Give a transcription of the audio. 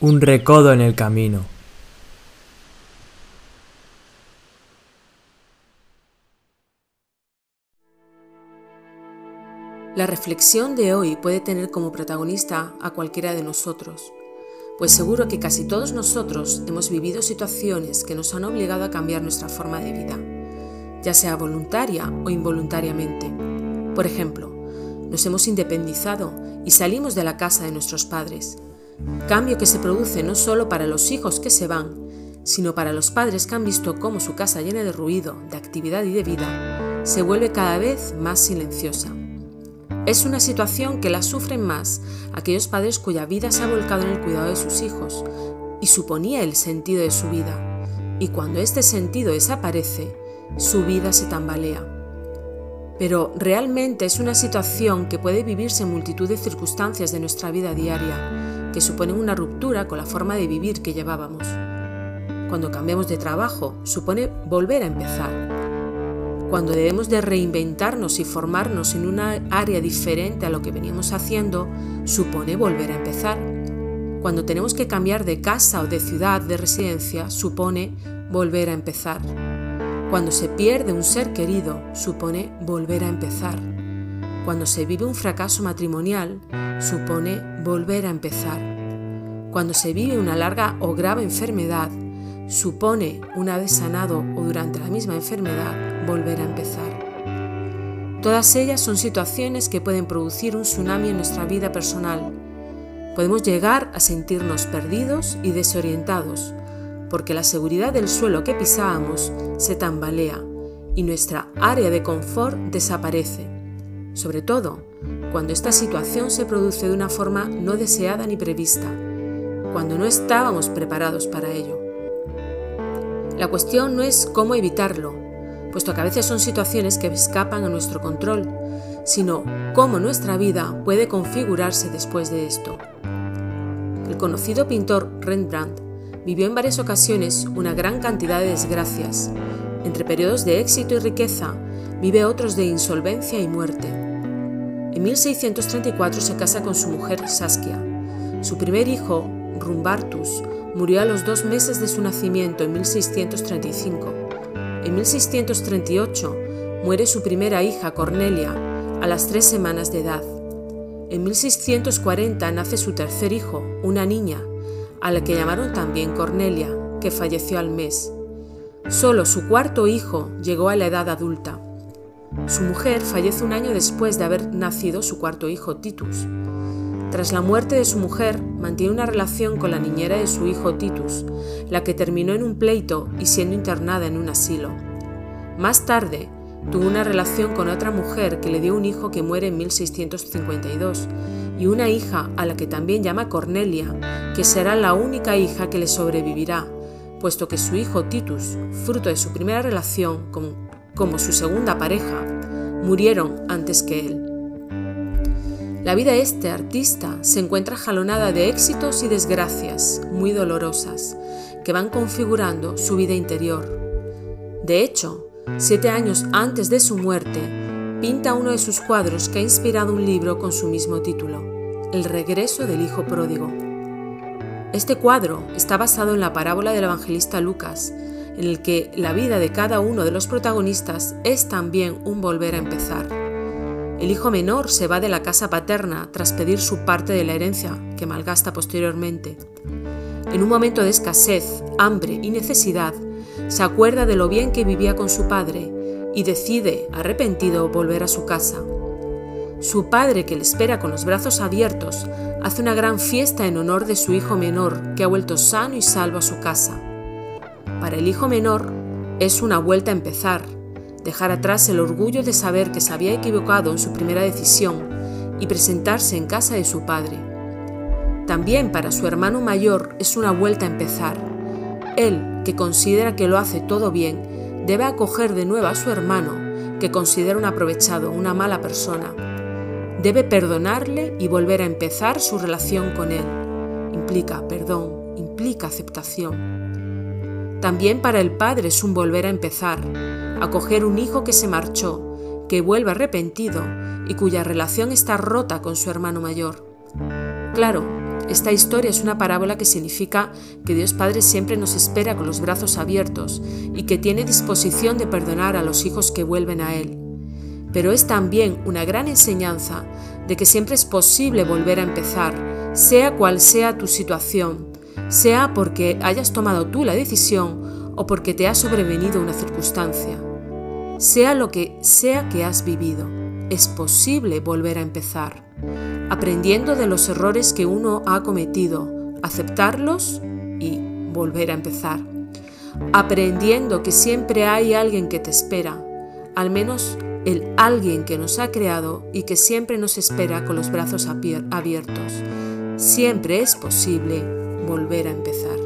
Un recodo en el camino. La reflexión de hoy puede tener como protagonista a cualquiera de nosotros, pues seguro que casi todos nosotros hemos vivido situaciones que nos han obligado a cambiar nuestra forma de vida, ya sea voluntaria o involuntariamente. Por ejemplo, nos hemos independizado y salimos de la casa de nuestros padres, cambio que se produce no solo para los hijos que se van, sino para los padres que han visto cómo su casa llena de ruido, de actividad y de vida se vuelve cada vez más silenciosa. Es una situación que la sufren más aquellos padres cuya vida se ha volcado en el cuidado de sus hijos y suponía el sentido de su vida. Y cuando este sentido desaparece, su vida se tambalea. Pero realmente es una situación que puede vivirse en multitud de circunstancias de nuestra vida diaria, que suponen una ruptura con la forma de vivir que llevábamos. Cuando cambiamos de trabajo, supone volver a empezar cuando debemos de reinventarnos y formarnos en una área diferente a lo que veníamos haciendo, supone volver a empezar. Cuando tenemos que cambiar de casa o de ciudad de residencia, supone volver a empezar. Cuando se pierde un ser querido, supone volver a empezar. Cuando se vive un fracaso matrimonial, supone volver a empezar. Cuando se vive una larga o grave enfermedad, supone, una vez sanado o durante la misma enfermedad, volver a empezar. Todas ellas son situaciones que pueden producir un tsunami en nuestra vida personal. Podemos llegar a sentirnos perdidos y desorientados, porque la seguridad del suelo que pisábamos se tambalea y nuestra área de confort desaparece. Sobre todo, cuando esta situación se produce de una forma no deseada ni prevista, cuando no estábamos preparados para ello. La cuestión no es cómo evitarlo, puesto que a veces son situaciones que escapan a nuestro control, sino cómo nuestra vida puede configurarse después de esto. El conocido pintor Rembrandt vivió en varias ocasiones una gran cantidad de desgracias. Entre periodos de éxito y riqueza, vive otros de insolvencia y muerte. En 1634 se casa con su mujer Saskia. Su primer hijo, Rumbartus, Murió a los dos meses de su nacimiento en 1635. En 1638 muere su primera hija, Cornelia, a las tres semanas de edad. En 1640 nace su tercer hijo, una niña, a la que llamaron también Cornelia, que falleció al mes. Solo su cuarto hijo llegó a la edad adulta. Su mujer fallece un año después de haber nacido su cuarto hijo, Titus. Tras la muerte de su mujer, mantiene una relación con la niñera de su hijo Titus, la que terminó en un pleito y siendo internada en un asilo. Más tarde, tuvo una relación con otra mujer que le dio un hijo que muere en 1652 y una hija a la que también llama Cornelia, que será la única hija que le sobrevivirá, puesto que su hijo Titus, fruto de su primera relación como su segunda pareja, murieron antes que él. La vida de este artista se encuentra jalonada de éxitos y desgracias muy dolorosas que van configurando su vida interior. De hecho, siete años antes de su muerte, pinta uno de sus cuadros que ha inspirado un libro con su mismo título, El regreso del Hijo Pródigo. Este cuadro está basado en la parábola del evangelista Lucas, en el que la vida de cada uno de los protagonistas es también un volver a empezar. El hijo menor se va de la casa paterna tras pedir su parte de la herencia, que malgasta posteriormente. En un momento de escasez, hambre y necesidad, se acuerda de lo bien que vivía con su padre y decide, arrepentido, volver a su casa. Su padre, que le espera con los brazos abiertos, hace una gran fiesta en honor de su hijo menor, que ha vuelto sano y salvo a su casa. Para el hijo menor es una vuelta a empezar, dejar atrás el orgullo de saber que se había equivocado en su primera decisión y presentarse en casa de su padre. También para su hermano mayor es una vuelta a empezar. Él, que considera que lo hace todo bien, debe acoger de nuevo a su hermano, que considera un aprovechado, una mala persona. Debe perdonarle y volver a empezar su relación con él. Implica perdón, implica aceptación. También para el padre es un volver a empezar, acoger un hijo que se marchó, que vuelve arrepentido y cuya relación está rota con su hermano mayor. Claro, Esta historia es una parábola que significa que Dios Padre siempre nos espera con los brazos abiertos y que tiene disposición de perdonar a los hijos que vuelven a Él. Pero es también una gran enseñanza de que siempre es posible volver a empezar, sea cual sea tu situación, sea porque hayas tomado tú la decisión o porque te ha sobrevenido una circunstancia. Sea lo que sea que has vivido, es posible volver a empezar aprendiendo de los errores que uno ha cometido, aceptarlos y volver a empezar. Aprendiendo que siempre hay alguien que te espera, al menos el alguien que nos ha creado y que siempre nos espera con los brazos abiertos. Siempre es posible volver a empezar.